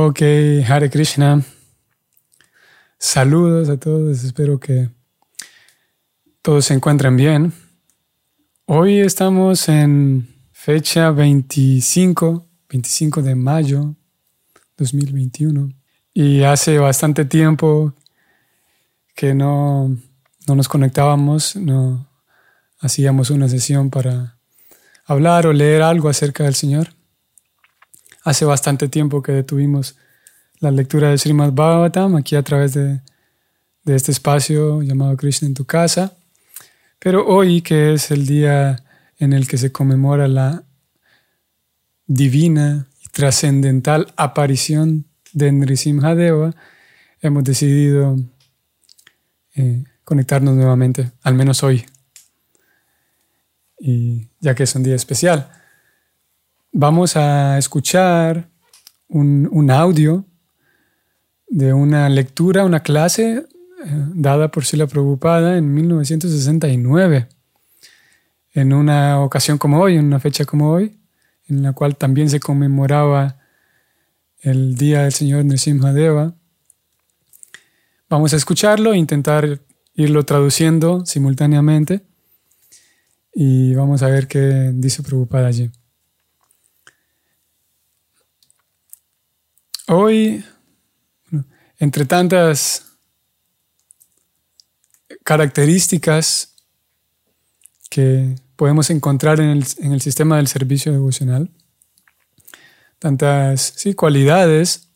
Ok, Hare Krishna. Saludos a todos, espero que todos se encuentren bien. Hoy estamos en fecha 25, 25 de mayo 2021 y hace bastante tiempo que no, no nos conectábamos, no hacíamos una sesión para hablar o leer algo acerca del Señor. Hace bastante tiempo que detuvimos la lectura de Srimad Bhagavatam aquí a través de, de este espacio llamado Krishna en tu casa. Pero hoy, que es el día en el que se conmemora la divina y trascendental aparición de Nrisimhadeva, hemos decidido eh, conectarnos nuevamente, al menos hoy, y ya que es un día especial. Vamos a escuchar un, audio de una lectura, una clase eh, dada por Sila Prabhupada en 1969, en una ocasión como hoy, en una fecha como hoy, en la cual también se conmemoraba el Día del Señor Deva. Vamos a escucharlo e intentar irlo traduciendo simultáneamente y vamos a ver qué dice Prabhupada allí. Hoy, entre tantas características que podemos encontrar en el, sistema del servicio devocional, tantas cualidades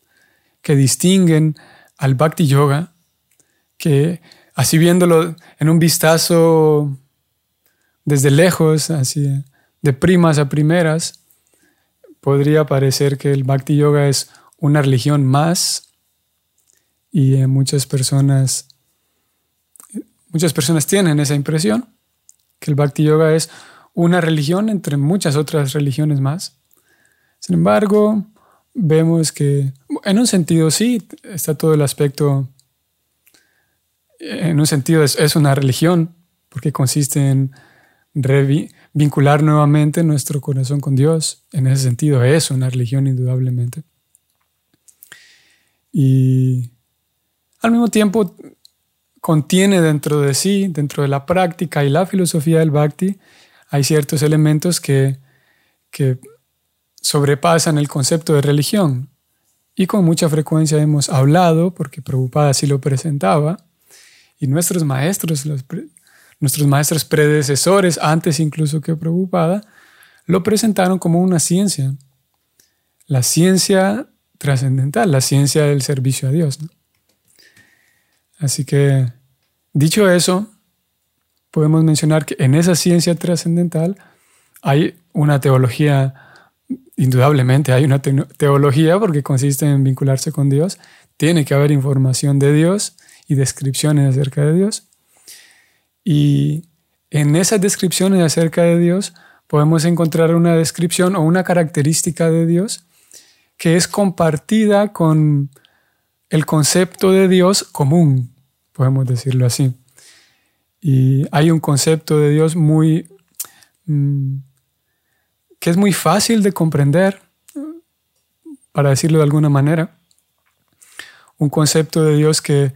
que distinguen al Bhakti Yoga, que así viéndolo en un vistazo desde lejos, así de primas a primeras, podría parecer que el Bhakti Yoga es una religión más y muchas personas muchas personas tienen esa impresión que el Bhakti Yoga es una religión entre muchas otras religiones más. Sin embargo, vemos que en un sentido sí está todo el aspecto en un sentido es, una religión porque consiste en vincular nuevamente nuestro corazón con Dios. En ese sentido es una religión indudablemente. Y al mismo tiempo contiene dentro de sí, dentro de la práctica y la filosofía del bhakti, hay ciertos elementos que, que sobrepasan el concepto de religión. Y con mucha frecuencia hemos hablado, porque Prabhupada así lo presentaba, y nuestros maestros, nuestros maestros predecesores, antes incluso que Prabhupada, lo presentaron como una ciencia. La ciencia trascendental, la ciencia del servicio a Dios. Así que, dicho eso, podemos mencionar que en esa ciencia trascendental hay una teología, indudablemente hay una teología porque consiste en vincularse con Dios, tiene que haber información de Dios y descripciones acerca de Dios. Y en esas descripciones acerca de Dios podemos encontrar una descripción o una característica de Dios que es compartida con el concepto de Dios común, podemos decirlo así. Y hay un concepto de Dios muy mm, que es muy fácil de comprender, para decirlo de alguna manera. Un concepto de Dios que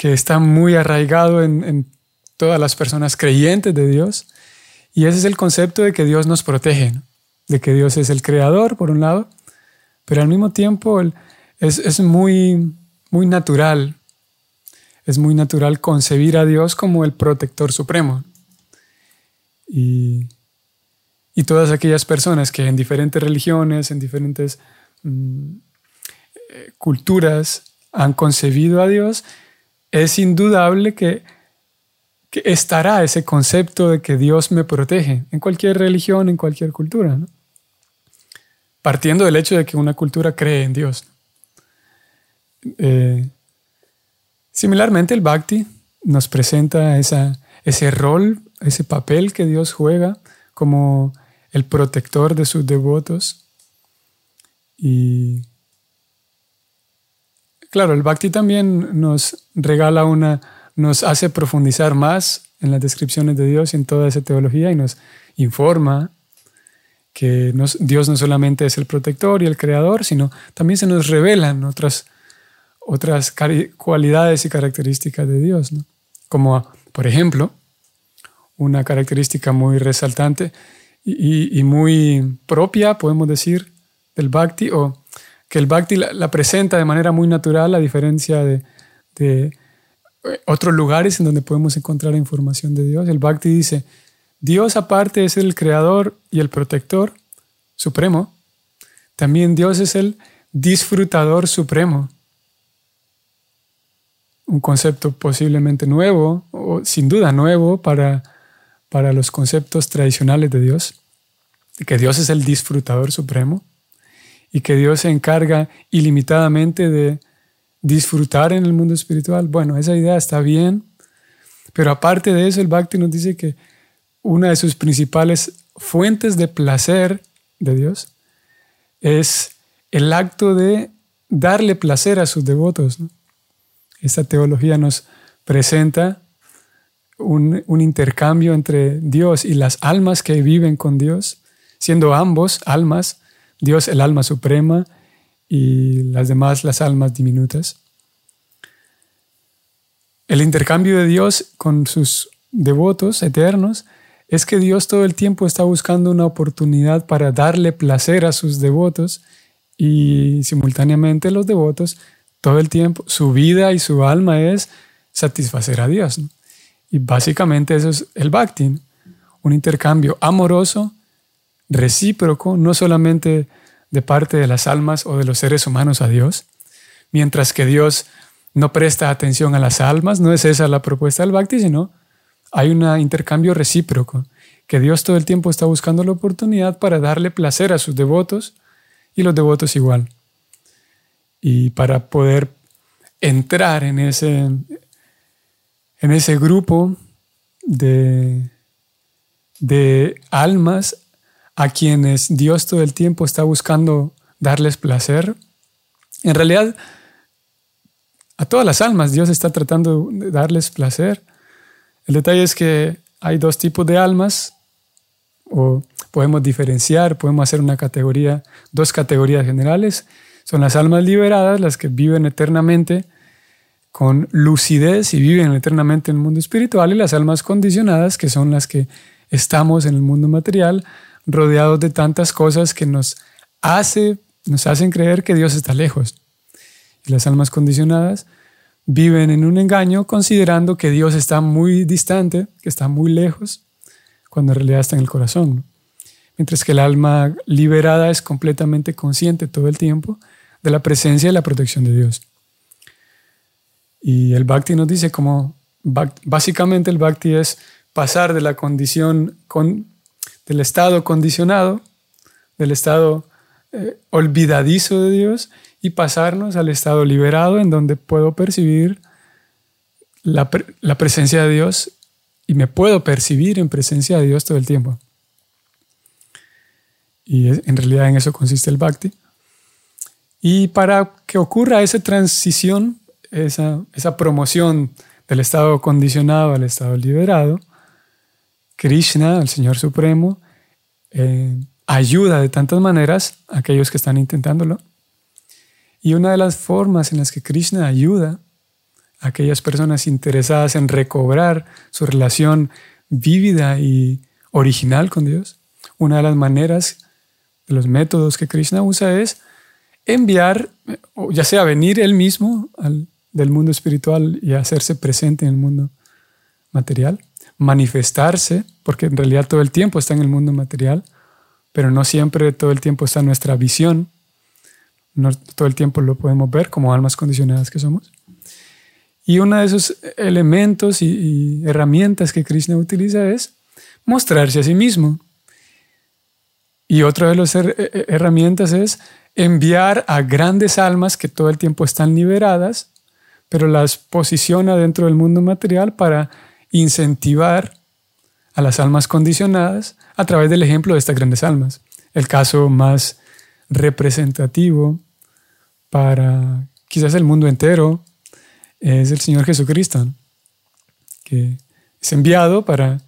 que está muy arraigado en, todas las personas creyentes de Dios. Y ese es el concepto de que Dios nos protege, de que Dios es el creador, por un lado, pero al mismo tiempo es, muy, muy natural, es muy natural concebir a Dios como el protector supremo. Y, todas aquellas personas que en diferentes religiones, en diferentes mm, culturas han concebido a Dios, es indudable que, estará ese concepto de que Dios me protege en cualquier religión, en cualquier cultura, partiendo del hecho de que una cultura cree en Dios. Eh, similarmente, el Bhakti nos presenta ese rol, ese papel que Dios juega como el protector de sus devotos. Y Claro, el Bhakti también nos regala una, nos hace profundizar más en las descripciones de Dios y en toda esa teología y nos informa que Dios no solamente es el protector y el creador, sino también se nos revelan otras, otras cualidades y características de Dios, como por ejemplo, una característica muy resaltante y, muy propia, podemos decir, del bhakti, o que el bhakti la, presenta de manera muy natural, a diferencia de, de eh, otros lugares en donde podemos encontrar información de Dios. El bhakti dice, Dios aparte es el creador y el protector supremo, también Dios es el disfrutador supremo. Un concepto posiblemente nuevo, o sin duda nuevo para, para los conceptos tradicionales de Dios, que Dios es el disfrutador supremo y que Dios se encarga ilimitadamente de disfrutar en el mundo espiritual. Bueno, esa idea está bien, pero aparte de eso, el Bhakti nos dice que una de sus principales fuentes de placer de Dios es el acto de darle placer a sus devotos. Esta teología nos presenta un, intercambio entre Dios y las almas que viven con Dios, siendo ambos almas, Dios el alma suprema y las demás las almas diminutas. El intercambio de Dios con sus devotos eternos es que Dios todo el tiempo está buscando una oportunidad para darle placer a sus devotos y simultáneamente los devotos todo el tiempo, su vida y su alma es satisfacer a Dios. Y básicamente eso es el bhakti, un intercambio amoroso, recíproco, no solamente de parte de las almas o de los seres humanos a Dios, mientras que Dios no presta atención a las almas, no es esa la propuesta del bhakti, sino hay un intercambio recíproco, que Dios todo el tiempo está buscando la oportunidad para darle placer a sus devotos y los devotos igual. Y para poder entrar en ese, en ese grupo de, de almas a quienes Dios todo el tiempo está buscando darles placer, en realidad a todas las almas Dios está tratando de darles placer el detalle es que hay dos tipos de almas, o podemos diferenciar, podemos hacer una categoría, dos categorías generales. Son las almas liberadas, las que viven eternamente con lucidez y viven eternamente en el mundo espiritual, y las almas condicionadas, que son las que estamos en el mundo material, rodeados de tantas cosas que nos, hace, nos hacen creer que Dios está lejos. Y las almas condicionadas viven en un engaño considerando que Dios está muy distante, que está muy lejos, cuando en realidad está en el corazón. Mientras que el alma liberada es completamente consciente todo el tiempo de la presencia y la protección de Dios. Y el bhakti nos dice como, básicamente el bhakti es pasar de la condición, con, del estado condicionado, del estado eh, olvidadizo de Dios, y pasarnos al estado liberado en donde puedo percibir la, presencia de Dios y me puedo percibir en presencia de Dios todo el tiempo. Y en realidad en eso consiste el bhakti. Y para que ocurra esa transición, esa, esa promoción del estado condicionado al estado liberado, Krishna, el Señor Supremo, eh, ayuda de tantas maneras a aquellos que están intentándolo. Y una de las formas en las que Krishna ayuda a aquellas personas interesadas en recobrar su relación vívida y original con Dios, una de las maneras, de los métodos que Krishna usa es enviar, ya sea venir él mismo del mundo espiritual y hacerse presente en el mundo material, manifestarse, porque en realidad todo el tiempo está en el mundo material, pero no siempre todo el tiempo está nuestra visión no todo el tiempo lo podemos ver como almas condicionadas que somos. Y uno de esos elementos y, herramientas que Krishna utiliza es mostrarse a sí mismo. Y otra de las herramientas es enviar a grandes almas que todo el tiempo están liberadas, pero las posiciona dentro del mundo material para incentivar a las almas condicionadas a través del ejemplo de estas grandes almas. El caso más representativo para quizás el mundo entero es el Señor Jesucristo, que es enviado para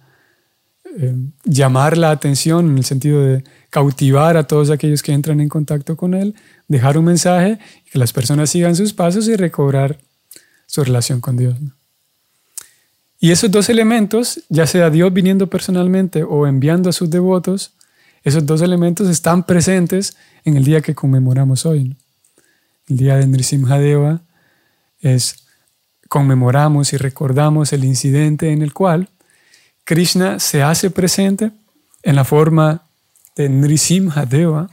eh, llamar la atención en el sentido de cautivar a todos aquellos que entran en contacto con Él, dejar un mensaje, que las personas sigan sus pasos y recobrar su relación con Dios. Y esos dos elementos, ya sea Dios viniendo personalmente o enviando a sus devotos, esos dos elementos están presentes en el día que conmemoramos hoy. El día de Nrisimhadeva es conmemoramos y recordamos el incidente en el cual Krishna se hace presente en la forma de Nrisimhadeva,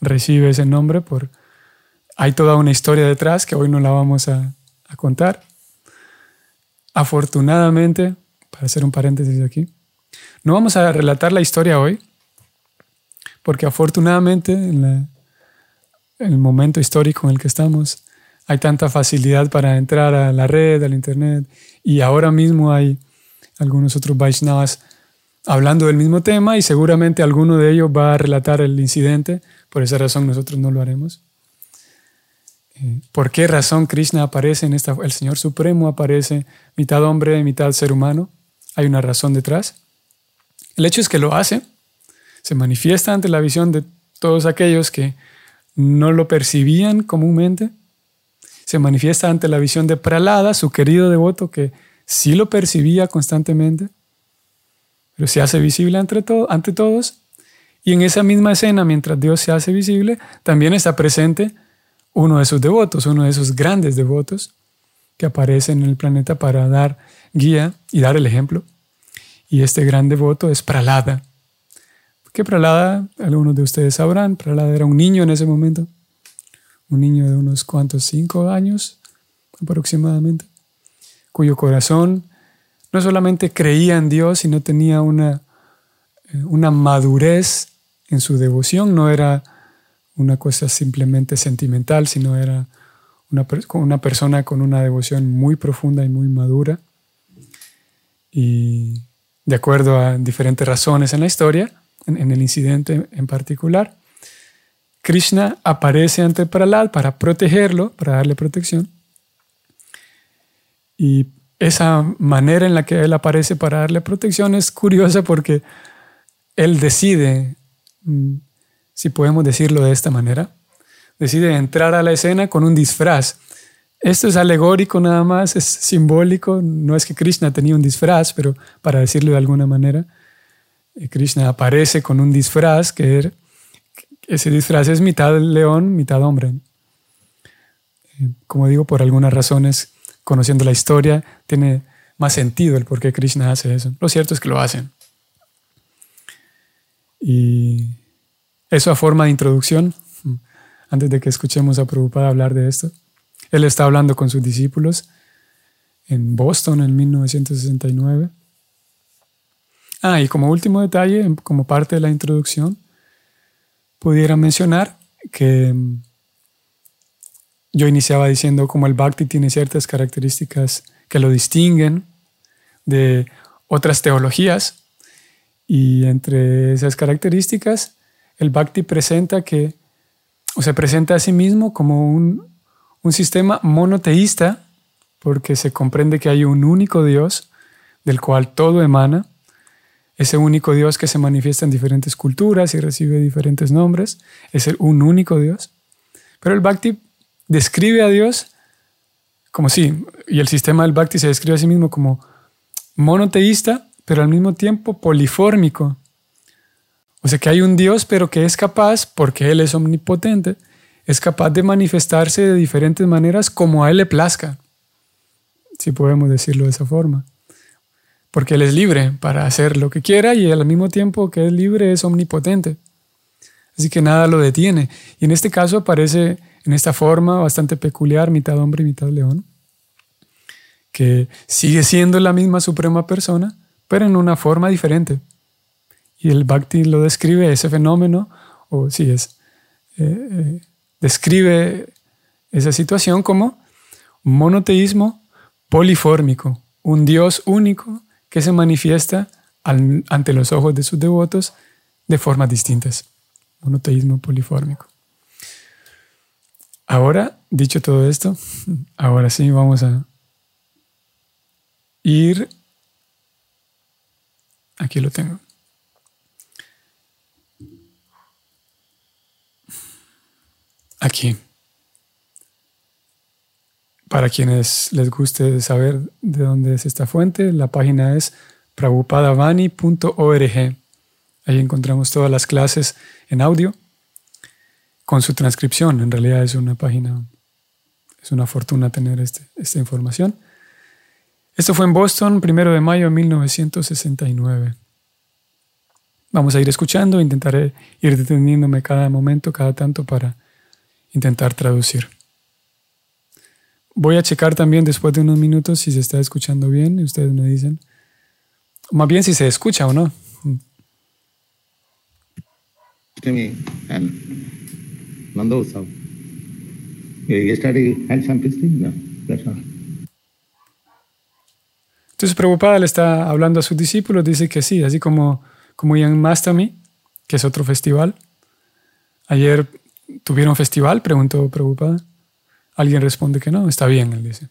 recibe ese nombre por... Hay toda una historia detrás que hoy no la vamos a contar. Afortunadamente, para hacer un paréntesis aquí, no vamos a relatar la historia hoy, porque afortunadamente en, el momento histórico en el que estamos hay tanta facilidad para entrar a la red, al internet, y ahora mismo hay algunos otros Vaishnavas hablando del mismo tema y seguramente alguno de ellos va a relatar el incidente, por esa razón nosotros no lo haremos. ¿Por qué razón Krishna aparece en esta, el Señor Supremo aparece mitad hombre, mitad ser humano? Hay una razón detrás. El hecho es que lo hace, se manifiesta ante la visión de todos aquellos que no lo percibían comúnmente, se manifiesta ante la visión de Pralada, su querido devoto, que sí lo percibía constantemente, pero se hace visible ante, ante todos. Y en esa misma escena, mientras Dios se hace visible, también está presente uno de sus devotos, uno de esos grandes devotos que aparece en el planeta para dar guía y dar el ejemplo. Y este gran devoto es Pralada. ¿Qué Pralada? Algunos de ustedes sabrán, Pralada era un niño en ese momento, un niño de unos cuantos, cinco años aproximadamente, cuyo corazón no solamente creía en Dios, sino tenía una, eh, una madurez en su devoción, no era una cosa simplemente sentimental, sino era una, una persona con una devoción muy profunda y muy madura. Y de acuerdo a diferentes razones en la historia, en, el incidente en particular, Krishna aparece ante Pralad para protegerlo, para darle protección. Y esa manera en la que él aparece para darle protección es curiosa porque él decide mm, si podemos decirlo de esta manera, decide entrar a la escena con un disfraz. Esto es alegórico nada más, es simbólico, no es que Krishna tenía un disfraz, pero para decirlo de alguna manera, eh, Krishna aparece con un disfraz que ese disfraz es mitad león, mitad hombre. Eh, como digo, por algunas razones, conociendo la historia, tiene más sentido el por qué Krishna hace eso. Lo cierto es que lo hacen. Y eso a forma de introducción, antes de que escuchemos a Prabhupada hablar de esto. Él está hablando con sus discípulos en Boston en 1969. Ah, y como último detalle, como parte de la introducción, pudiera mencionar que mm, yo iniciaba diciendo como el bhakti tiene ciertas características que lo distinguen de otras teologías y entre esas características el Bhakti presenta que, o se presenta a sí mismo como un, un sistema monoteísta, porque se comprende que hay un único Dios del cual todo emana, ese único Dios que se manifiesta en diferentes culturas y recibe diferentes nombres, es el, un único Dios. Pero el Bhakti describe a Dios como sí, y el sistema del Bhakti se describe a sí mismo como monoteísta, pero al mismo tiempo polifórmico. O sea que hay un Dios, pero que es capaz, porque Él es omnipotente, es capaz de manifestarse de diferentes maneras como a Él le plazca, si podemos decirlo de esa forma. Porque Él es libre para hacer lo que quiera y al mismo tiempo que es libre es omnipotente. Así que nada lo detiene. Y en este caso aparece en esta forma bastante peculiar, mitad hombre y mitad león, que sigue siendo la misma suprema persona, pero en una forma diferente. Y el Bhakti lo describe, ese fenómeno, o sí es, eh, eh, describe esa situación como monoteísmo polifórmico, un Dios único que se manifiesta ante los ojos de sus devotos de formas distintas. Monoteísmo polifórmico. Ahora, dicho todo esto, ahora sí vamos a ir Aquí lo tengo. Aquí. Para quienes les guste saber de dónde es esta fuente, la página es prabhupadavani.org. Ahí encontramos todas las clases en audio con su transcripción. En realidad es una página, es una fortuna tener este, esta información. Esto fue en Boston, primero de mayo de 1969. Vamos a ir escuchando, intentaré ir deteniéndome cada momento, cada tanto para intentar traducir. Voy a checar también después de unos minutos si se está escuchando bien y ustedes me dicen. Más bien si se escucha o no. Entonces Prabhupada le está hablando a sus discípulos, dice que sí, así como, como Yan Mastami, que es otro festival. Ayer tuvieron festival, preguntó Prabhupada. Alguien responde que no, está bien, él dice.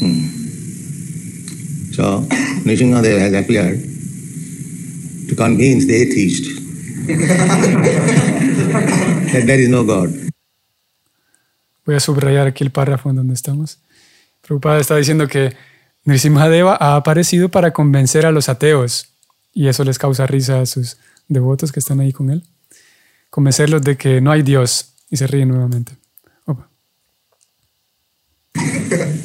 Hmm. So, Nishingadeva has appeared to convince the atheist that there is no God. Voy a subrayar aquí el párrafo en donde estamos. Prabhupada está diciendo que Nrisimhadeva ha aparecido para convencer a los ateos y eso les causa risa a sus devotos que están ahí con él. Convencerlos de que no hay Dios y se ríen nuevamente. Opa.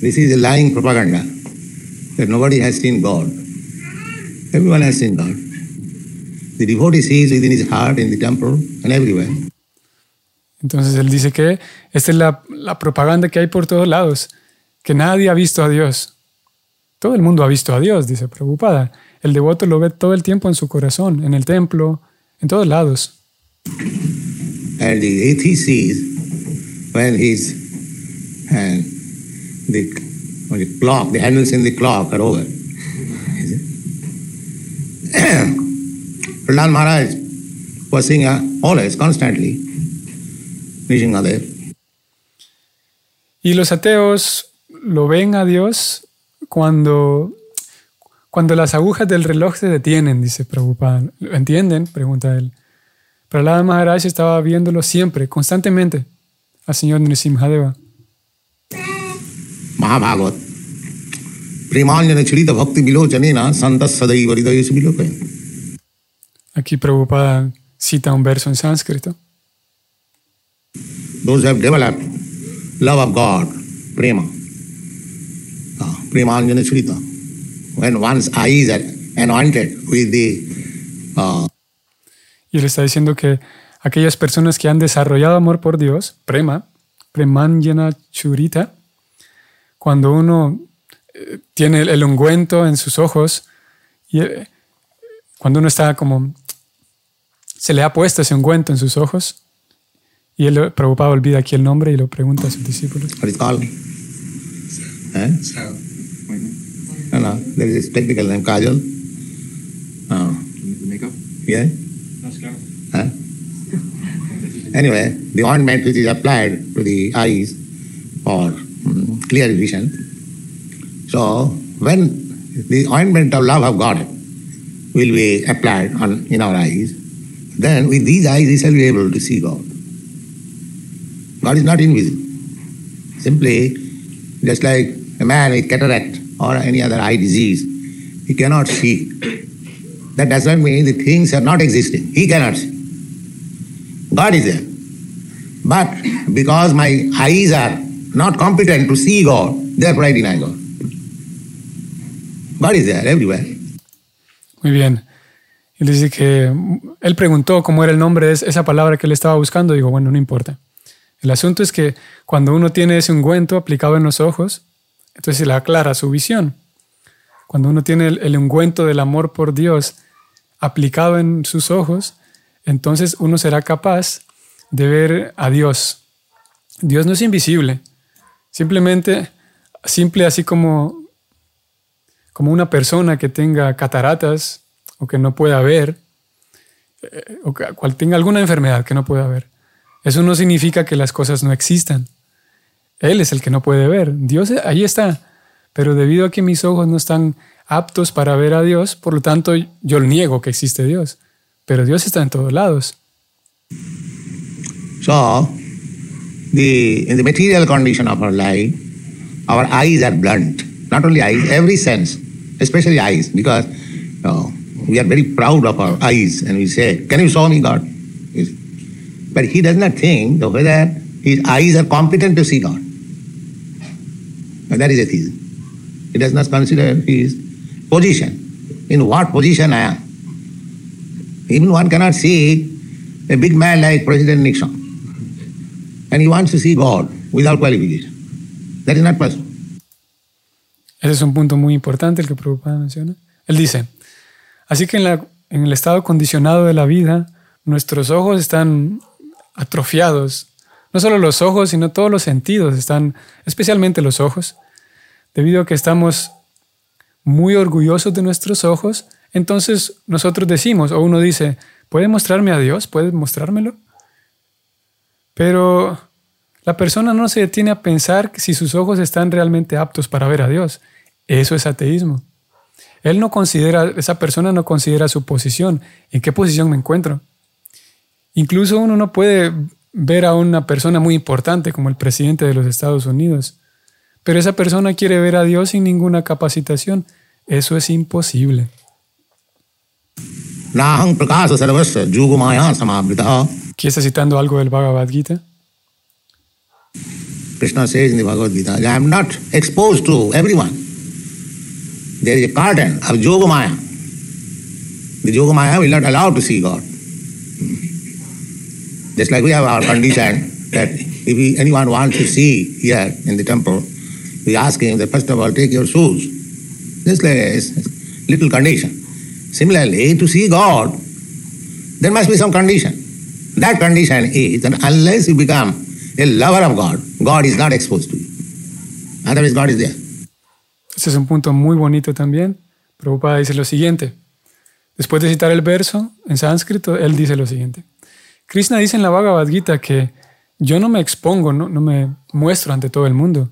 This is a lying propaganda that nobody has seen God. Everyone has seen God. The devotee sees within his heart, in the temple, and everywhere. Entonces él dice que esta es la, la propaganda que hay por todos lados, que nadie ha visto a Dios. Todo el mundo ha visto a Dios, dice preocupada. El devoto lo ve todo el tiempo en su corazón, en el templo, en todos lados. And the atheist sees when his and the, the clock, the handles in the clock are over. Prahlad Maharaj was saying uh, always, constantly, Y los ateos lo ven a Dios cuando, cuando las agujas del reloj se detienen, dice Prabhupada. ¿Lo entienden? Pregunta él. Prahlad Maharaj estaba viéndolo siempre, constantemente, al señor Nrisimhadeva. Mahabhagat. Aquí Prabhupada cita un verso en sánscrito. Those who have developed love of God, prema, uh, premanjana Chirita. When one's eyes are anointed with the uh, y él está diciendo que aquellas personas que han desarrollado amor por Dios, prema, premanjana churita, cuando uno eh, tiene el ungüento en sus ojos y eh, cuando uno está como se le ha puesto ese ungüento en sus ojos y él preocupado olvida aquí el nombre y lo pregunta a sus discípulos. Eh? No, no, there is a technical name, Kajal. Oh. Makeup? Yeah? Mascara. Huh? Anyway, the ointment which is applied to the eyes for mm, clear vision. So, when the ointment of love of God will be applied on, in our eyes, then with these eyes we shall be able to see God. God is not invisible. Simply, just like a man with cataract or any other eye disease, he cannot see. That does not mean the things are not existing. He cannot see. God is there. But because my eyes are not competent to see God, therefore I deny God. God is there everywhere. Muy bien. Y dice que él preguntó cómo era el nombre de esa palabra que él estaba buscando. Digo, bueno, no importa. El asunto es que cuando uno tiene ese ungüento aplicado en los ojos, entonces se le aclara su visión. Cuando uno tiene el, el ungüento del amor por Dios aplicado en sus ojos, entonces uno será capaz de ver a Dios. Dios no es invisible. Simplemente, simple así como, como una persona que tenga cataratas o que no pueda ver, eh, o que tenga alguna enfermedad que no pueda ver. Eso no significa que las cosas no existan. Él es el que no puede ver. Dios ahí está. pero debido a que mis ojos no están aptos para ver a Dios, por lo tanto yo niego que existe Dios. Pero Dios está en todos lados. So, the, in the material condition of our life, our eyes are blunt. Not only eyes, every sense, especially eyes, because uh, we are very proud of our eyes and we say, Can you show me God? But he does not think whether his eyes are competent to see God. And that is atheism. He does not consider his position. In what position I am? Even one cannot see a big man like President Nixon. And he wants to see God without qualification. That is not possible. Ese es un punto muy importante el que Prabhupada menciona. Él dice, así que en, la, en el estado condicionado de la vida, nuestros ojos están atrofiados. No solo los ojos, sino todos los sentidos están, especialmente los ojos, debido a que estamos muy orgullosos de nuestros ojos, entonces nosotros decimos, o uno dice, ¿puede mostrarme a Dios? ¿Puede mostrármelo? Pero la persona no se detiene a pensar si sus ojos están realmente aptos para ver a Dios. Eso es ateísmo. Él no considera, esa persona no considera su posición. ¿En qué posición me encuentro? Incluso uno no puede ver a una persona muy importante como el presidente de los Estados Unidos, pero esa persona quiere ver a Dios sin ninguna capacitación. Eso es imposible. ¿Quién está citando algo del Bhagavad Gita? Krishna says in the Bhagavad Gita, I am not exposed to everyone. There is a curtain of Yogamaya. The Yogamaya will not allow to see God. Just like we have our condition that if we, anyone wants to see here in the temple, we ask him that first of all take your shoes. This is little condition. Similarly, to see God, there must be some condition. That condition is that unless you become a lover of God, God is not exposed to you. Otherwise, God is there. Este es un punto muy bonito también. Prabhupada dice lo siguiente. Después de citar el verso en sánscrito, él dice lo siguiente. Krishna dice en la Bhagavad Gita que yo no me expongo, no, no me muestro ante todo el mundo.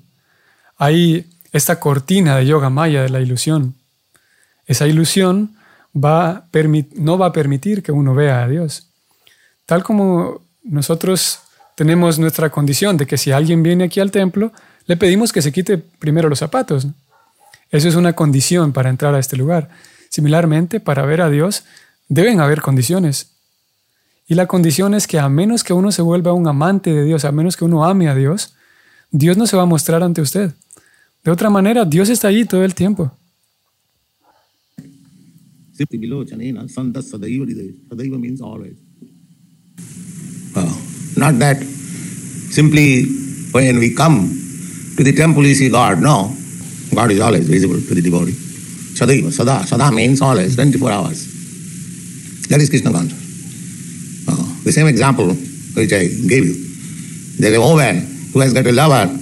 Hay esta cortina de yoga maya de la ilusión. Esa ilusión no va a permitir que uno vea a Dios. Tal como nosotros tenemos nuestra condición de que si alguien viene aquí al templo, le pedimos que se quite primero los zapatos. Eso es una condición para entrar a este lugar. Similarmente, para ver a Dios, deben haber condiciones. Y la condición es que a menos que uno se vuelva un amante de Dios, a menos que uno ame a Dios, Dios no se va a mostrar ante usted. De otra manera, Dios está allí todo el tiempo. not that simply when we come to the temple we see God. No, God is always visible to the devotee. Sadaiva, Sada. Sada means always, 24 hours. That is Krishna consciousness. The same example which I gave you. There's a woman who has got a lover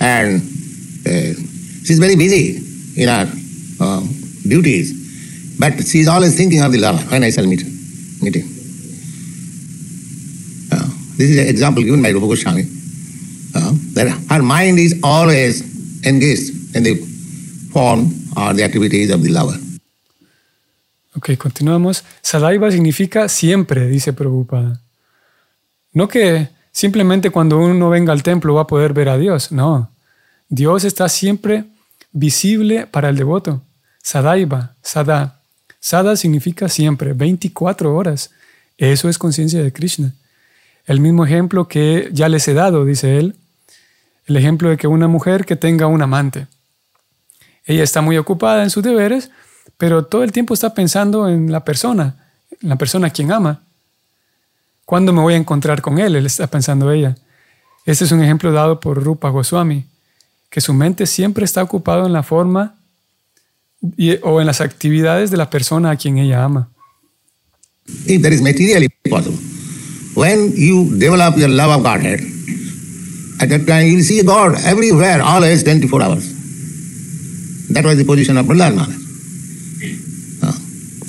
and uh, she's very busy in her uh, duties, but she's always thinking of the lover when I shall meet her, meet him. Uh, this is an example given by Rupa Goswami. Uh, that her mind is always engaged in the form or the activities of the lover. Ok, continuamos. Sadaiva significa siempre, dice Prabhupada. No que simplemente cuando uno venga al templo va a poder ver a Dios, no. Dios está siempre visible para el devoto. Sadaiva, Sada. Sada significa siempre, 24 horas. Eso es conciencia de Krishna. El mismo ejemplo que ya les he dado, dice él, el ejemplo de que una mujer que tenga un amante. Ella está muy ocupada en sus deberes, pero todo el tiempo está pensando en la persona, en la persona a quien ama. ¿Cuándo me voy a encontrar con él? Él está pensando ella. Este es un ejemplo dado por Rupa Goswami, que su mente siempre está ocupada en la forma o en las actividades de la persona a quien ella ama. If there is materially possible, when you develop your love of Godhead, at that time you see God everywhere, always 24 hours. That was the position of Prahlad.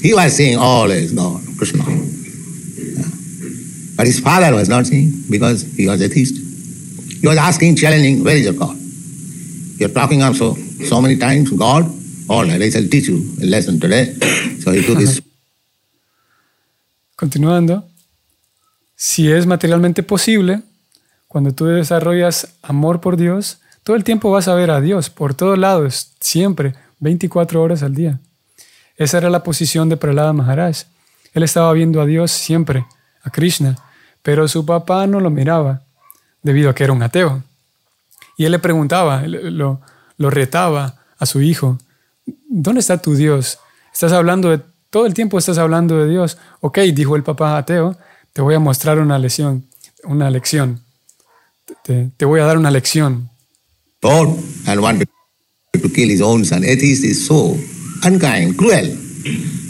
He was seeing all as God, Krishna. But his father was not seeing because he was atheist. He was asking, challenging, where is your God? You're talking also so many times, God, all right, I shall teach you a lesson today. So he took his Continuando, si es materialmente posible, cuando tú desarrollas amor por Dios, todo el tiempo vas a ver a Dios por todos lados, siempre, 24 horas al día. Esa era la posición de Prahlada Maharaj. Él estaba viendo a Dios siempre, a Krishna, pero su papá no lo miraba, debido a que era un ateo. Y él le preguntaba, lo, retaba a su hijo, ¿dónde está tu Dios? Estás hablando de, todo el tiempo estás hablando de Dios. Ok, dijo el papá ateo, te voy a mostrar una lección, una lección. Te, voy a dar una lección. And wanted to kill his own son. Atheist is unkind, cruel,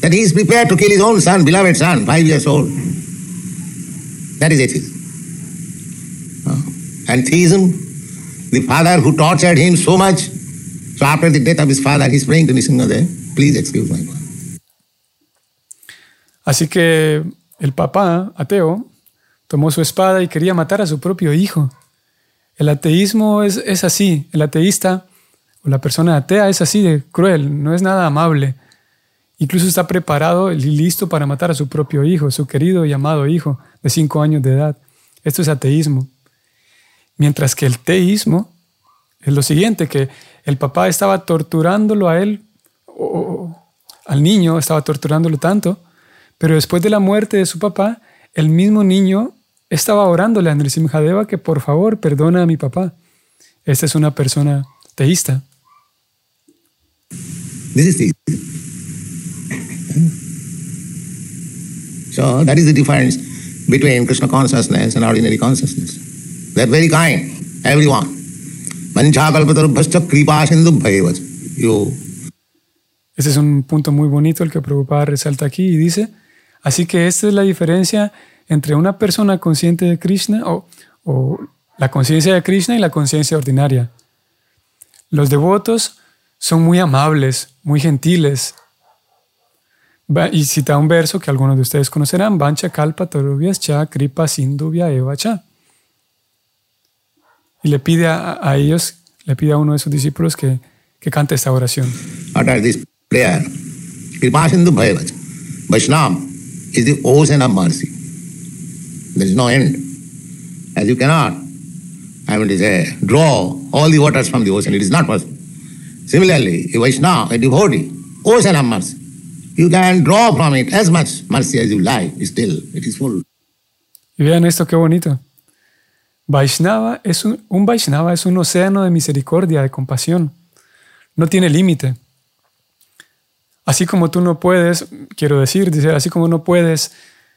that he is prepared to kill his own son, beloved son, five years old. That is atheism. And theism, the father who tortured him so much, so after the death of his father, he's praying to Nisringadev, please excuse my father. Así que el papá ateo tomó su espada y quería matar a su propio hijo. El ateísmo es, es así, el ateísta o la persona atea es así de cruel, no es nada amable. Incluso está preparado y listo para matar a su propio hijo, su querido y amado hijo de cinco años de edad. Esto es ateísmo. Mientras que el teísmo es lo siguiente, que el papá estaba torturándolo a él, o, al niño estaba torturándolo tanto, pero después de la muerte de su papá, el mismo niño estaba orándole a Nrisimhadeva que por favor perdona a mi papá. Esta es una persona teísta. This is the So that is the difference between Krishna consciousness and ordinary consciousness. They are very kind, everyone. Ese es un punto muy bonito el que Prabhupada resalta aquí y dice, así que esta es la diferencia entre una persona consciente de Krishna o, o la conciencia de Krishna y la conciencia ordinaria. Los devotos son muy amables, muy gentiles. Y cita un verso que algunos de ustedes conocerán, Vancha kalpa cha kripa sindhuvya eva cha. Y le pide a, a ellos, le pide a uno de sus discípulos que, que cante esta oración. prayer. Kripa sindubhayevach. Vaishnava is the ocean of mercy. There is no end. As you cannot, I mean to say, draw all the waters from the ocean. It is not possible. Similarly, a Vaishnava, a devotee, ocean of mercy. You can draw from it as much mercy as you like. Still, it is full. Y vean esto qué bonito. Vaishnava es un, un Vaishnava es un océano de misericordia, de compasión. No tiene límite. Así como tú no puedes, quiero decir, dice, así como no puedes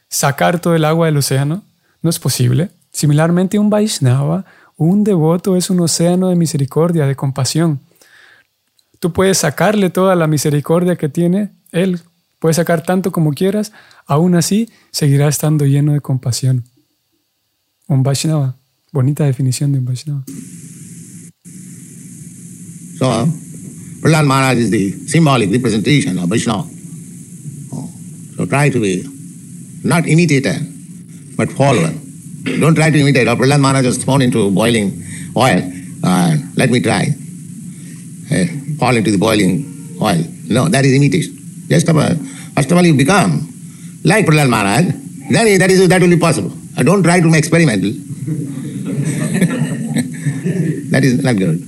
sacar todo el agua del océano, no es posible. Similarmente, un Vaishnava, un devoto, es un océano de misericordia, de compasión. Tú puedes sacarle toda la misericordia que tiene él, puedes sacar tanto como quieras, aún así seguirá estando lleno de compasión. Un Vaishnava, bonita definición de un Vaishnava. So, Prahlad Maharaj is the symbolic representation of Vaishnava. Oh, So try to be not imitator, but follower. Don't try to imitate. Oh, Prahlad Maharaj was thrown into boiling oil. Uh, let me try. Uh, fall into the boiling oil. No, that is imitation. Just about, first of all, you become like Prahlad Maharaj. Then that is that will be possible. Don't try to make experimental. that is not good.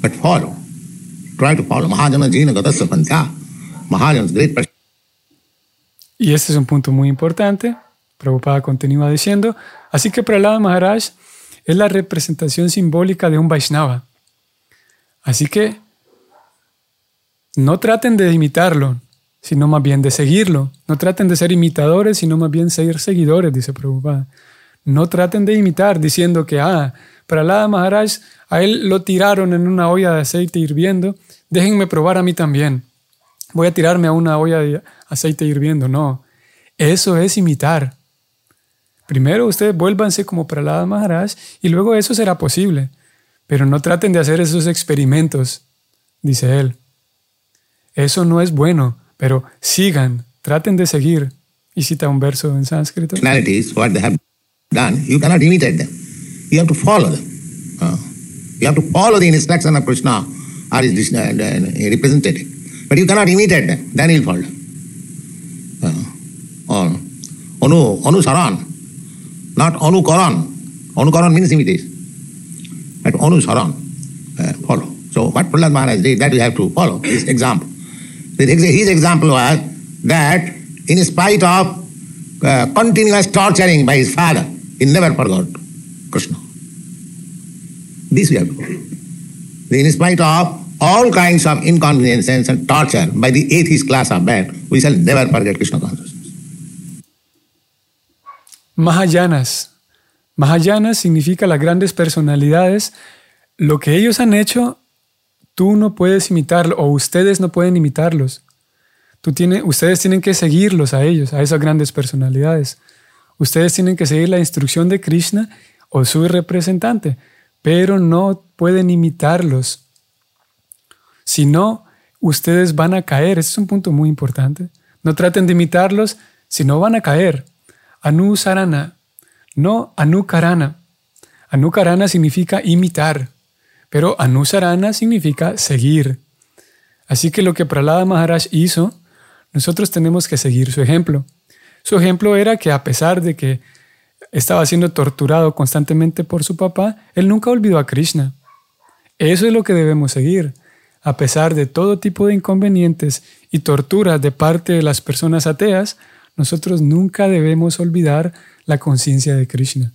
But follow. Try to follow. Mahajana Jina Gatasya Pantha. Mahajan's great person. Y este es un punto muy importante. Prabhupada continúa diciendo, así que Prahlada Maharaj es la representación simbólica de un Vaishnava. Así que no traten de imitarlo, sino más bien de seguirlo. No traten de ser imitadores, sino más bien ser seguidores, dice Prabhupada. No traten de imitar diciendo que, ah, Prahlada Maharaj, a él lo tiraron en una olla de aceite hirviendo, déjenme probar a mí también. Voy a tirarme a una olla de aceite hirviendo. No, eso es imitar. Primero ustedes vuélvanse como Prahlada Maharaj y luego eso será posible. Pero no traten de hacer esos experimentos, dice él. Eso no es bueno, pero sigan, traten de seguir. Y cita un verso en sánscrito. what they have done, you cannot imitate them. You have to follow them. Uh, you have to follow the instruction of Krishna or his representative. But you cannot imitate them, then you'll fall down. Uh, or anu, anusaran, not anukaran. Anukaran means imitation. But anusaran, uh, follow. So what Prahlad Maharaj did, that we have to follow, his example. His example was that in spite of uh, continuous torturing by his father, he never forgot Krishna. This we have to follow. In spite of all kinds of inconveniences and torture by the atheist class of man, we shall never forget Krishna consciousness. Mahayanas. Mahayanas significa las grandes personalidades. Lo que ellos han hecho, tú no puedes imitarlo o ustedes no pueden imitarlos. Tú tiene, ustedes tienen que seguirlos a ellos, a esas grandes personalidades. Ustedes tienen que seguir la instrucción de Krishna o su representante, pero no pueden imitarlos. Si no, ustedes van a caer. Ese es un punto muy importante. No traten de imitarlos, si no van a caer. Anusarana, no anukarana. Anukarana significa imitar, pero anusarana significa seguir. Así que lo que Prahlada Maharaj hizo, nosotros tenemos que seguir su ejemplo. Su ejemplo era que a pesar de que estaba siendo torturado constantemente por su papá, él nunca olvidó a Krishna. Eso es lo que debemos seguir. A pesar de todo tipo de inconvenientes y torturas de parte de las personas ateas, nosotros nunca debemos olvidar la conciencia de Krishna.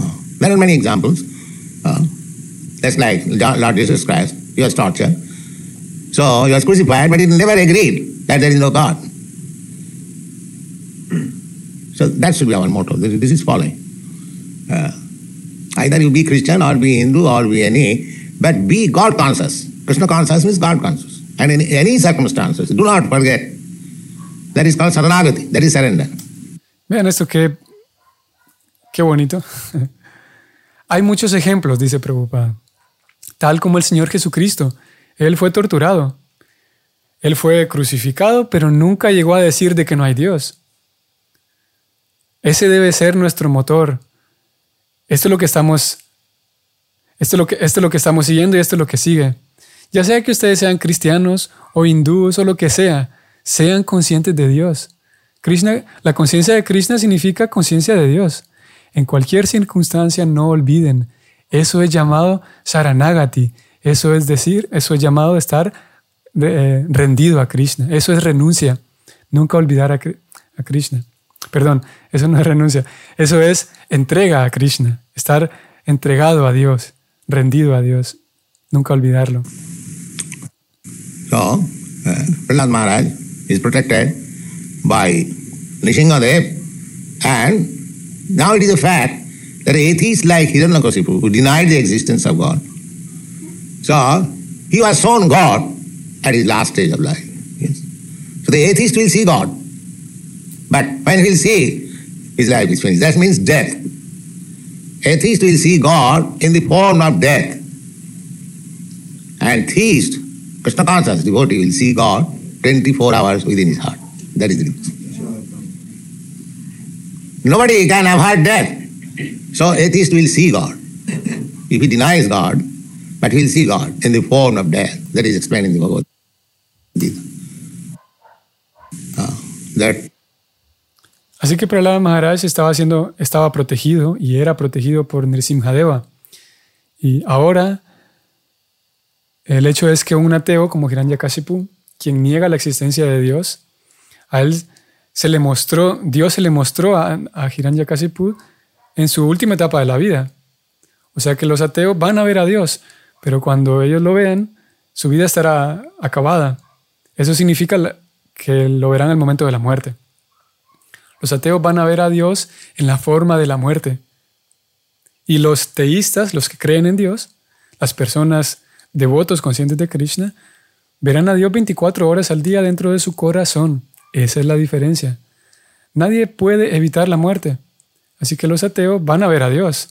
Oh, there are many examples. Uh, that's like Lord Jesus Christ, he was tortured. So he was crucified, but he never agreed that there is no God. So that should be our motto. This, is following. Uh, either you be Christian or be Hindu or be any, but be God conscious. Krishna conscious means God conscious. And in any circumstances, do not forget, that is called saranagati, that is surrender. Vean esto, qué, qué bonito. Hay muchos ejemplos, dice Prabhupada. Tal como el Señor Jesucristo. Él fue torturado. Él fue crucificado, pero nunca llegó a decir de que no hay Dios. Ese debe ser nuestro motor. Esto es lo que estamos, esto es lo que, esto es lo que estamos siguiendo y esto es lo que sigue. Ya sea que ustedes sean cristianos o hindúes o lo que sea, sean conscientes de Dios. Krishna, la conciencia de Krishna significa conciencia de Dios. En cualquier circunstancia no olviden. Eso es llamado Saranagati. Eso es decir, eso es llamado estar eh, rendido a Krishna. Eso es renuncia. Nunca olvidar a, Krishna. Perdón, eso no es renuncia. Eso es entrega a Krishna. Estar entregado a Dios, rendido a Dios. Nunca olvidarlo. Prahlad Maharaj is protected by Nishingadev and now it is a fact that atheists like Hiranyakasipu who denied the existence of God. So, he was shown God at his last stage of life. Yes. So the atheist will see God. But when he will see, his life is finished. That means death. Atheist will see God in the form of death. And theist Krishna conscious devotee will see God 24 hours within his heart. That is the reason. Nobody can avoid death. So atheist will see God. If he denies God, but he will see God in the form of death. That is explained in the Bhagavad Gita. Uh, that Así que Prahlada Maharaj estaba, siendo, estaba protegido y era protegido por Nrsimhadeva. Y ahora El hecho es que un ateo como Hiranyakashipu, quien niega la existencia de Dios, a él se le mostró, Dios se le mostró a, a en su última etapa de la vida. O sea que los ateos van a ver a Dios, pero cuando ellos lo vean, su vida estará acabada. Eso significa que lo verán el momento de la muerte. Los ateos van a ver a Dios en la forma de la muerte. Y los teístas, los que creen en Dios, las personas devotos conscientes de Krishna, verán a Dios 24 horas al día dentro de su corazón. Esa es la diferencia. Nadie puede evitar la muerte. Así que los ateos van a ver a Dios.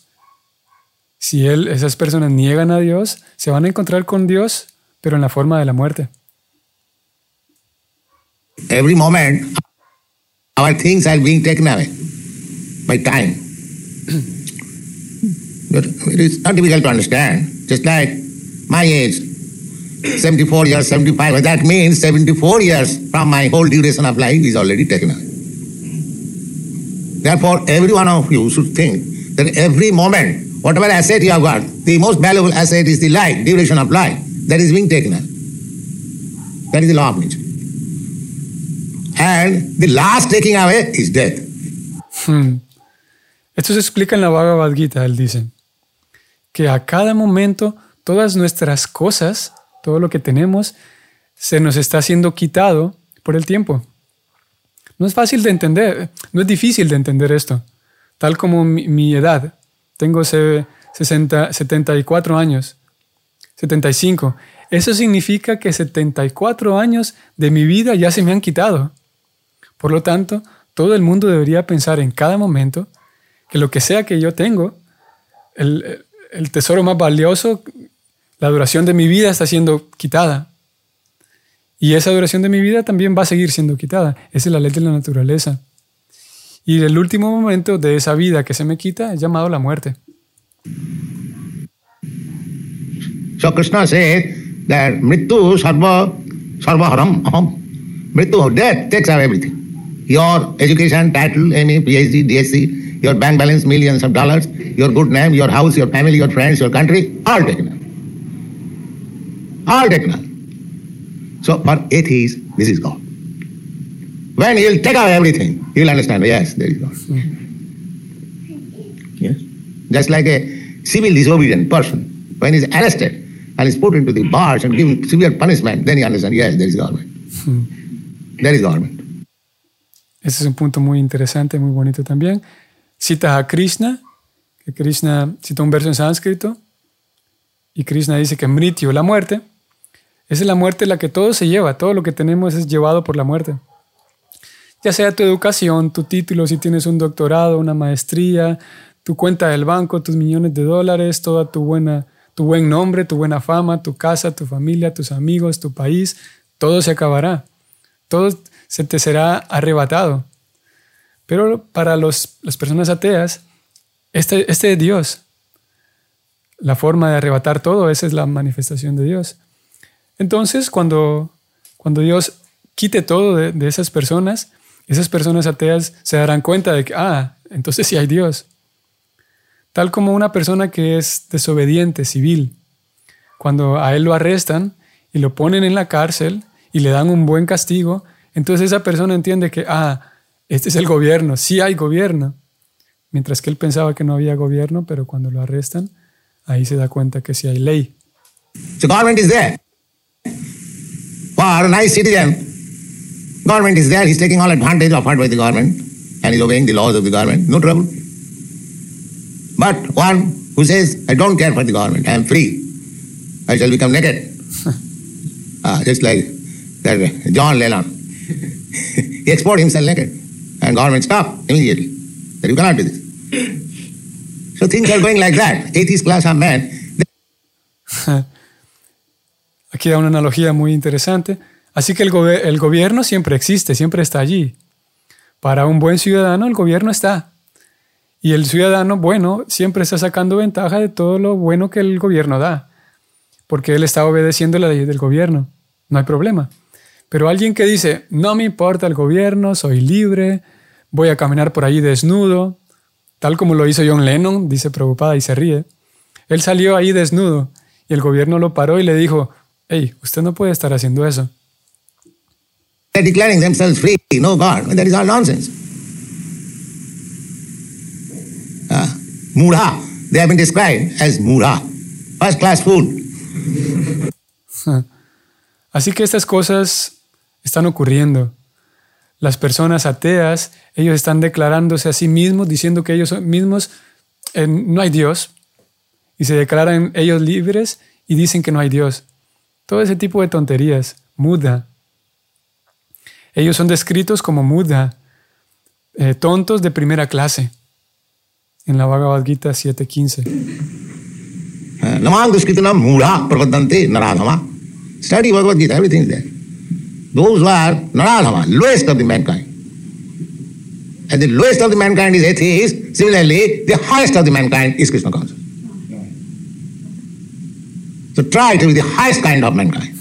Si él, esas personas niegan a Dios, se van a encontrar con Dios, pero en la forma de la muerte. Every moment, our things are being taken away by time. But it is not difficult to understand. Just like my age, 74 years, 75, that means 74 years from my whole duration of life is already taken away. Therefore, every one of you should think that every moment, whatever asset you have got, the most valuable asset is the life, duration of life, that is being taken away. That is the law of nature. And the last taking away is death. Hmm. Esto se explica en la Bhagavad Gita, él dice que a cada momento todas nuestras cosas, todo lo que tenemos, se nos está siendo quitado por el tiempo. No es fácil de entender, no es difícil de entender esto. Tal como mi, edad, tengo 60, 74 años, 75. Eso significa que 74 años de mi vida ya se me han quitado. Por lo tanto, todo el mundo debería pensar en cada momento que lo que sea que yo tengo, el, el tesoro más valioso, la duración de mi vida está siendo quitada. Y esa duración de mi vida también va a seguir siendo quitada. Esa es la ley de la naturaleza. Y el último momento de esa vida que se me quita es llamado la muerte. So Krishna said that mrityu sarva sarva haram aham. Mrityu, death takes away everything. Your education, title, any PhD, DSc, your bank balance, millions of dollars, your good name, your house, your family, your friends, your country, all taken. All taken away. So for atheists, this is God. When he'll take away everything, he'll understand, yes, there is God. Yes. Just like a civil disobedient person, when he's arrested and is put into the bars and given severe punishment, then he understands, yes, there is government. There is government. Ese es un punto muy interesante, muy bonito también. Cita a Krishna, que Krishna cita un verso en sánscrito, y Krishna dice que Mrityu, la muerte, es la muerte la que todo se lleva, todo lo que tenemos es llevado por la muerte. Ya sea tu educación, tu título, si tienes un doctorado, una maestría, tu cuenta del banco, tus millones de dólares, toda tu buena tu buen nombre, tu buena fama, tu casa, tu familia, tus amigos, tu país, todo se acabará. Todo se te será arrebatado. Pero para los, las personas ateas, este, este es Dios. La forma de arrebatar todo, esa es la manifestación de Dios. Entonces, cuando, cuando Dios quite todo de, esas personas, esas personas ateas se darán cuenta de que, ah, entonces sí hay Dios. Tal como una persona que es desobediente, civil, cuando a él lo arrestan y lo ponen en la cárcel y le dan un buen castigo, entonces esa persona entiende que, ah, este es el gobierno, sí hay gobierno. Mientras que él pensaba que no había gobierno, pero cuando lo arrestan, ahí se da cuenta que sí hay ley. Government is there. For a nice citizen, government is there, he's taking all advantage offered by the government and he's obeying the laws of the government, no trouble. But one who says, I don't care for the government, I am free, I shall become naked. ah, just like that John Lennon. he exported himself naked and government stopped immediately. That you cannot do this. So things are going like that. Atheist class of men. Aquí da una analogía muy interesante. Así que el, el gobierno siempre existe, siempre está allí. Para un buen ciudadano, el gobierno está. Y el ciudadano bueno siempre está sacando ventaja de todo lo bueno que el gobierno da, porque él está obedeciendo la ley del gobierno. No hay problema. Pero alguien que dice, no me importa el gobierno, soy libre, voy a caminar por ahí desnudo, tal como lo hizo John Lennon, dice preocupada y se ríe. Él salió ahí desnudo y el gobierno lo paró y le dijo, hey, usted no puede estar haciendo eso. They're declaring themselves free, no God. That is all nonsense. Uh, mura. They have been described as mura. First class food. Así que estas cosas están ocurriendo. Las personas ateas, ellos están declarándose a sí mismos, diciendo que ellos mismos eh, no hay Dios. Y se declaran ellos libres y dicen que no hay Dios. Todo ese tipo de tonterías, muda. Ellos son descritos como muda, eh, tontos de primera clase, en la Bhagavad Gita 7.15. Namang Duskritanam Mudha Pravadante Naradhama. Study Bhagavad Gita, everything is there. Those are Naradhama, lowest of the mankind. And the lowest of the mankind is atheist. Similarly, the highest of the mankind is Krishna consciousness. So try to be the highest kind of mankind.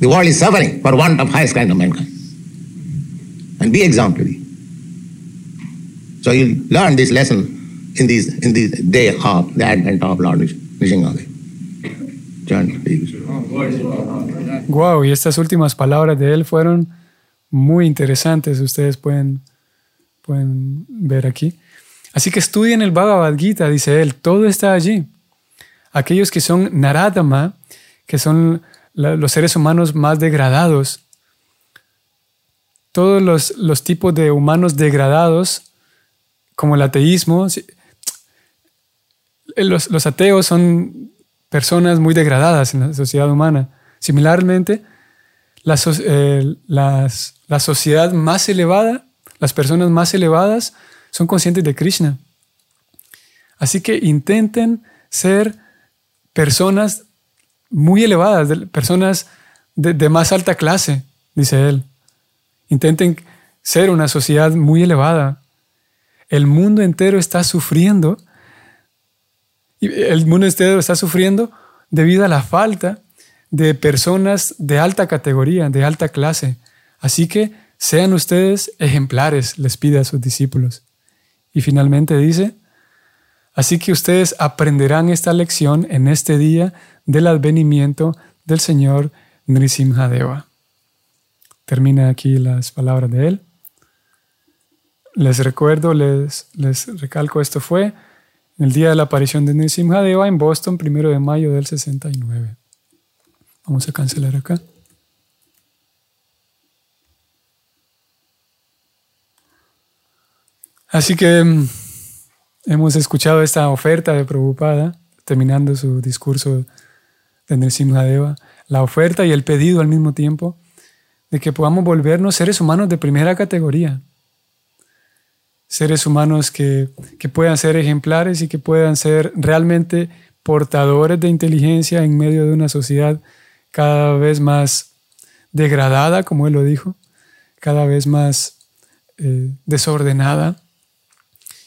The world is suffering for want of highest kind of mankind. And be exemplary. So you learn this lesson in this in this day of the advent of Lord Nishingadev. Wow, y estas últimas palabras de él fueron muy interesantes. Ustedes pueden, pueden ver aquí. Así que estudien el Bhagavad Gita, dice él, todo está allí. Aquellos que son Naradama, que son los seres humanos más degradados, todos los, los tipos de humanos degradados, como el ateísmo, los, los ateos son personas muy degradadas en la sociedad humana. Similarmente, la, eh, la sociedad más elevada, las personas más elevadas, son conscientes de Krishna. Así que intenten ser personas muy elevadas, personas de, más alta clase, dice él. Intenten ser una sociedad muy elevada. El mundo entero está sufriendo, el mundo entero está sufriendo debido a la falta de personas de alta categoría, de alta clase. Así que sean ustedes ejemplares, les pide a sus discípulos. Y finalmente dice, así que ustedes aprenderán esta lección en este día del advenimiento del Señor Nrisimhadeva. Termina aquí las palabras de él. Les recuerdo, les, les recalco, esto fue el día de la aparición de Nrisimhadeva en Boston, primero de mayo del 69. Vamos a cancelar acá. Así que mm, hemos escuchado esta oferta de Prabhupada, terminando su discurso de Nrsimhadeva, la oferta y el pedido al mismo tiempo de que podamos volvernos seres humanos de primera categoría. Seres humanos que, que puedan ser ejemplares y que puedan ser realmente portadores de inteligencia en medio de una sociedad cada vez más degradada, como él lo dijo, cada vez más eh, desordenada.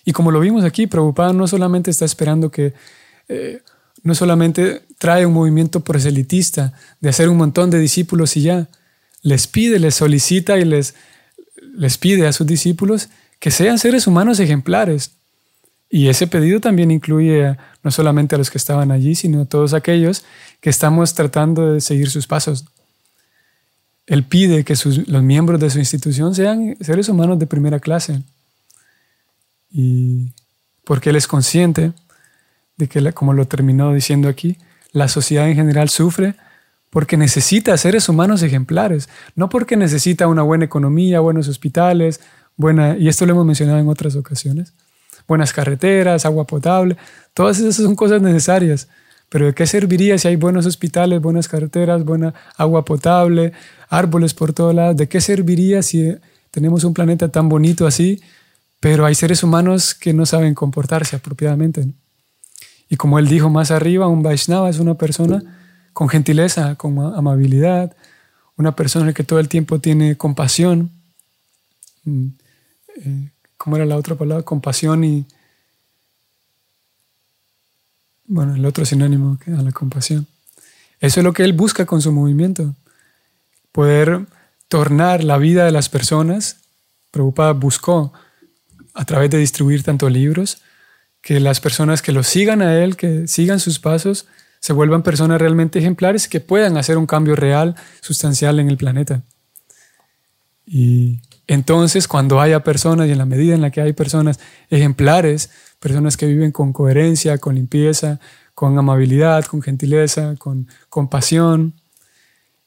Y como lo vimos aquí, Prabhupada no solamente está esperando que, eh, no solamente trae un movimiento proselitista de hacer un montón de discípulos y ya, les pide, les solicita y les, les pide a sus discípulos que sean seres humanos ejemplares. Y ese pedido también incluye no solamente a los que estaban allí, sino a todos aquellos que estamos tratando de seguir sus pasos. Él pide que los miembros de su institución sean seres humanos de primera clase. Y porque Él es consciente de que, como lo terminó diciendo aquí, la sociedad en general sufre porque necesita seres humanos ejemplares, no porque necesita una buena economía, buenos hospitales, buena, y esto lo hemos mencionado en otras ocasiones, buenas carreteras, agua potable, todas esas son cosas necesarias. Pero ¿de qué serviría si hay buenos hospitales, buenas carreteras, buena agua potable, árboles por todos lados? ¿De qué serviría si tenemos un planeta tan bonito así, pero hay seres humanos que no saben comportarse apropiadamente? Y como él dijo más arriba, un Vaishnava es una persona con gentileza, con amabilidad, una persona que todo el tiempo tiene compasión. Mm, eh, ¿Cómo era la otra palabra? Compasión y... Bueno, el otro sinónimo a la compasión. Eso es lo que él busca con su movimiento. Poder tornar la vida de las personas. Prabhupada buscó, a través de distribuir tantos libros, que las personas que lo sigan a él, que sigan sus pasos, se vuelvan personas realmente ejemplares que puedan hacer un cambio real, sustancial en el planeta. Y entonces, cuando haya personas y en la medida en la que hay personas ejemplares, personas que viven con coherencia, con limpieza, con amabilidad, con gentileza, con compasión,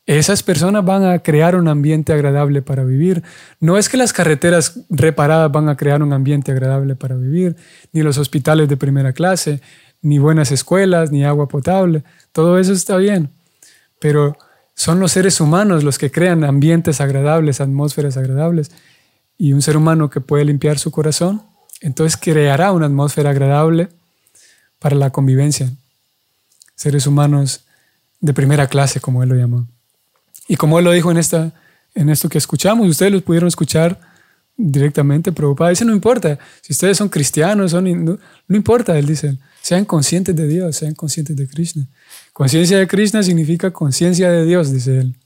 esas personas van a crear un ambiente agradable para vivir. No es que las carreteras reparadas van a crear un ambiente agradable para vivir, ni los hospitales de primera clase, ni buenas escuelas, ni agua potable. Todo eso está bien. Pero son los seres humanos los que crean ambientes agradables, atmósferas agradables. Y un ser humano que puede limpiar su corazón, entonces creará una atmósfera agradable para la convivencia. Seres humanos de primera clase, como él lo llamó. Y como él lo dijo en, esta, en esto que escuchamos, ustedes lo pudieron escuchar directamente Prabhupada dice, no importa, si ustedes son cristianos, son no, no importa, él dice, sean conscientes de Dios, sean conscientes de Krishna. Conciencia de Krishna significa conciencia de Dios, dice él.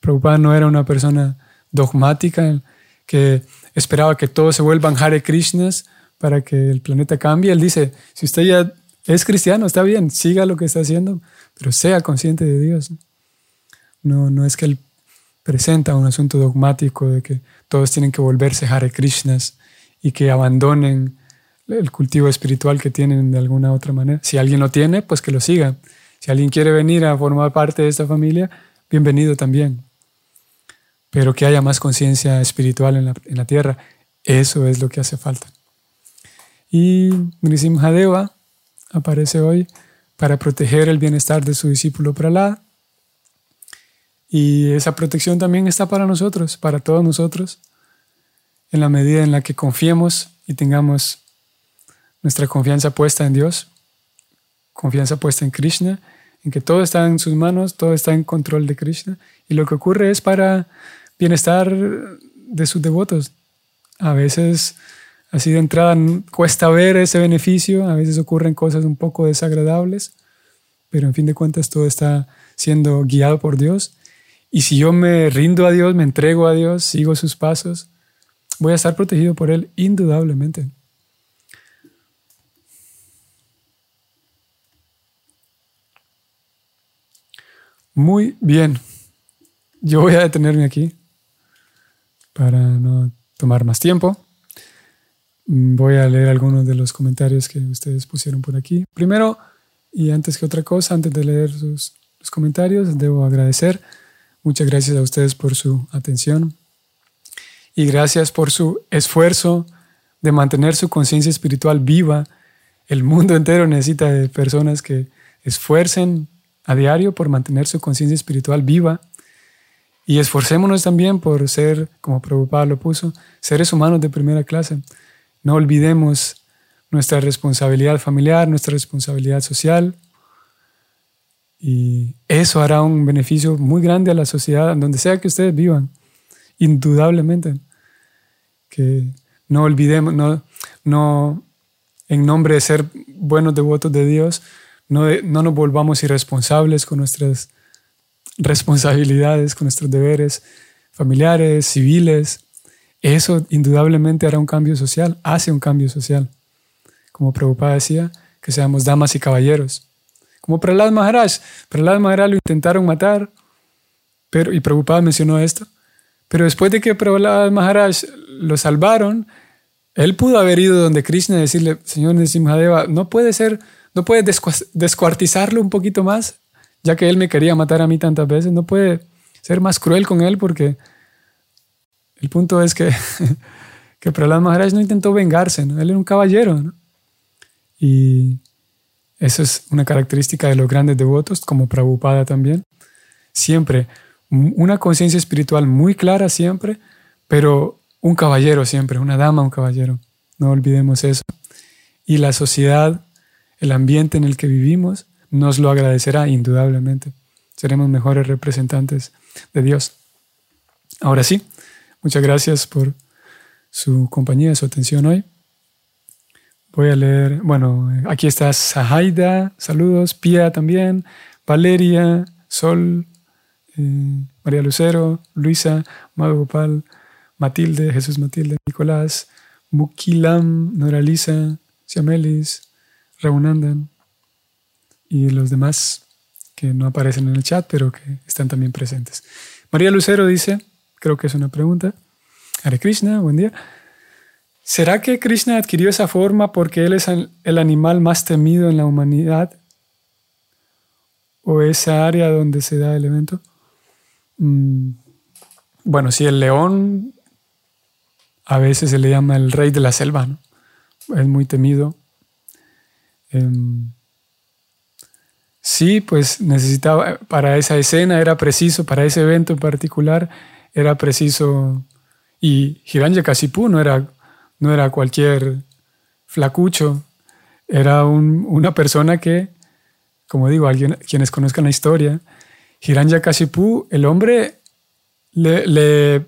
Prabhupada no era una persona dogmática que esperaba que todos se vuelvan Hare Krishnas para que el planeta cambie. Él dice, si usted ya es cristiano, está bien, siga lo que está haciendo, pero sea consciente de Dios. No, no es que él presenta un asunto dogmático de que todos tienen que volverse Hare Krishnas y que abandonen el cultivo espiritual que tienen de alguna otra manera. Si alguien lo tiene, pues que lo siga. Si alguien quiere venir a formar parte de esta familia, bienvenido también. Pero que haya más conciencia espiritual en la, en la, tierra, eso es lo que hace falta. Y Nrisimhadeva aparece hoy para proteger el bienestar de su discípulo Prahlada. Y esa protección también está para nosotros, para todos nosotros, en la medida en la que confiemos y tengamos nuestra confianza puesta en Dios, confianza puesta en Krishna, en que todo está en sus manos, todo está en control de Krishna. Y lo que ocurre es para bienestar de sus devotos. A veces, así de entrada, cuesta ver ese beneficio, a veces ocurren cosas un poco desagradables, pero en fin de cuentas todo está siendo guiado por Dios. Y si yo me rindo a Dios, me entrego a Dios, sigo sus pasos, voy a estar protegido por Él indudablemente. Muy bien. Yo voy a detenerme aquí para no tomar más tiempo. Voy a leer algunos de los comentarios que ustedes pusieron por aquí. Primero, y antes que otra cosa, antes de leer sus, comentarios, debo agradecer. Muchas gracias a ustedes por su atención y gracias por su esfuerzo de mantener su conciencia espiritual viva. El mundo entero necesita de personas que esfuercen a diario por mantener su conciencia espiritual viva y esforcémonos también por ser, como Prabhupada lo puso, seres humanos de primera clase. No olvidemos nuestra responsabilidad familiar, nuestra responsabilidad social. Y eso hará un beneficio muy grande a la sociedad, donde sea que ustedes vivan, indudablemente. Que no olvidemos, no, no en nombre de ser buenos devotos de Dios, no, no nos volvamos irresponsables con nuestras responsabilidades, con nuestros deberes familiares, civiles. Eso indudablemente hará un cambio social, hace un cambio social. Como Prabhupada decía, que seamos damas y caballeros. Como Prahlad Maharaj. Prahlad Maharaj lo intentaron matar, pero, y Prabhupada mencionó esto. Pero después de que Prahlad Maharaj lo salvaron, él pudo haber ido donde Krishna y decirle, Señor Nisimhadeva, no puede ser ¿No puede descuartizarlo un poquito más? Ya que él me quería matar a mí tantas veces, ¿no puede ser más cruel con él? Porque el punto es que, que Prahlad Maharaj no intentó vengarse, ¿no? él era un caballero. ¿no? Y eso es una característica de los grandes devotos, como Prabhupada también. Siempre una conciencia espiritual muy clara siempre, pero un caballero siempre, una dama, un caballero. No olvidemos eso. Y la sociedad el ambiente en el que vivimos nos lo agradecerá indudablemente. Seremos mejores representantes de Dios. Ahora sí, muchas gracias por su compañía, su atención hoy. Voy a leer, bueno, aquí está Sahaida, saludos, Pia también, Valeria, Sol, eh, María Lucero, Luisa, Mago Gopal, Matilde, Jesús Matilde, Nicolás, Mukilam, Nora Lisa, Siamelis, Raunandan y los demás que no aparecen en el chat, pero que están también presentes. María Lucero dice, creo que es una pregunta. Hare Krishna, buen día. ¿Será que Krishna adquirió esa forma porque él es el animal más temido en la humanidad? ¿O esa área donde se da el evento? Mm, bueno, si el león a veces se le llama el rey de la selva, ¿no? Es muy temido Em, sí, pues necesitaba, para esa escena era preciso, para ese evento en particular, era preciso, y Hiranyakasipu no era, no era cualquier flacucho, era una persona que, como digo, alguien, quienes conozcan la historia, Hiranyakasipu, el hombre le,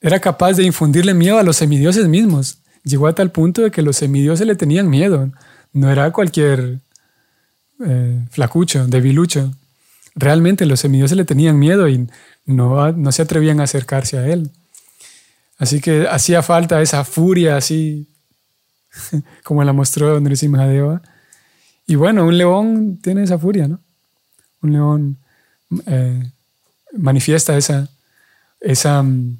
era capaz de infundirle miedo a los semidioses mismos. Llegó a tal punto de que los semidioses le tenían miedo. No era cualquier eh, flacucho, debilucho. Realmente los semidioses le tenían miedo y no, no se atrevían a acercarse a él. Así que hacía falta esa furia así, como la mostró Nrisimhadeva. Y bueno, un león tiene esa furia, ¿no? Un león eh, manifiesta esa, esa mm,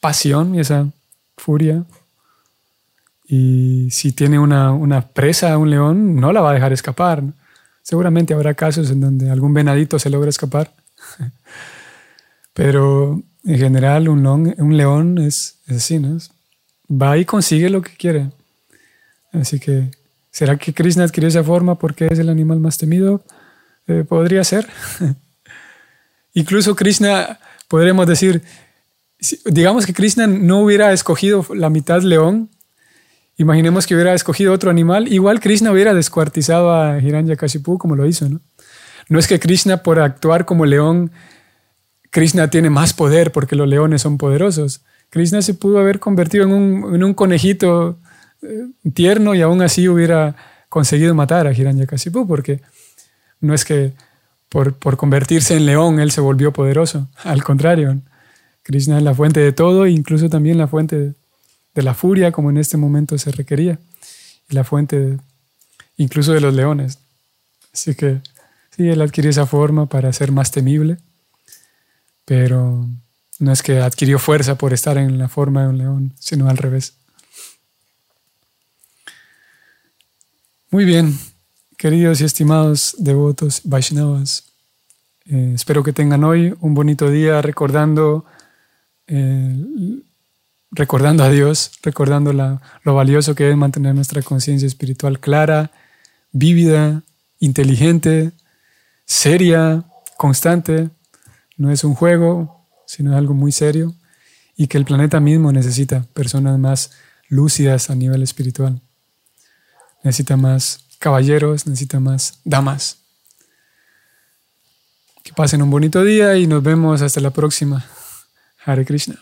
pasión y esa furia. Y si tiene una, una, presa, un león, no la va a dejar escapar. Seguramente habrá casos en donde algún venadito se logra escapar. Pero en general un, león es, así, ¿no? Va y consigue lo que quiere. Así que, ¿será que Krishna adquirió esa forma porque es el animal más temido? Eh, podría ser. Incluso Krishna, podremos decir, digamos que Krishna no hubiera escogido la mitad león, imaginemos que hubiera escogido otro animal, igual Krishna hubiera descuartizado a Hiranyakashipu como lo hizo, ¿no? No es que Krishna por actuar como león, Krishna tiene más poder porque los leones son poderosos. Krishna se pudo haber convertido en un, conejito eh, tierno y aún así hubiera conseguido matar a Hiranyakashipu porque no es que por, convertirse en león él se volvió poderoso, al contrario. Krishna es la fuente de todo, incluso también la fuente de, la furia, como en este momento se requería, y la fuente incluso de los leones. Así que sí, él adquirió esa forma para ser más temible, pero no es que adquirió fuerza por estar en la forma de un león, sino al revés. Muy bien, queridos y estimados devotos Vaishnavas, eh, espero que tengan hoy un bonito día recordando eh, recordando a Dios, recordando lo valioso que es mantener nuestra conciencia espiritual clara, vívida, inteligente, seria, constante. No es un juego, sino algo muy serio y que el planeta mismo necesita personas más lúcidas a nivel espiritual. Necesita más caballeros, necesita más damas. Que pasen un bonito día y nos vemos hasta la próxima. Hare Krishna.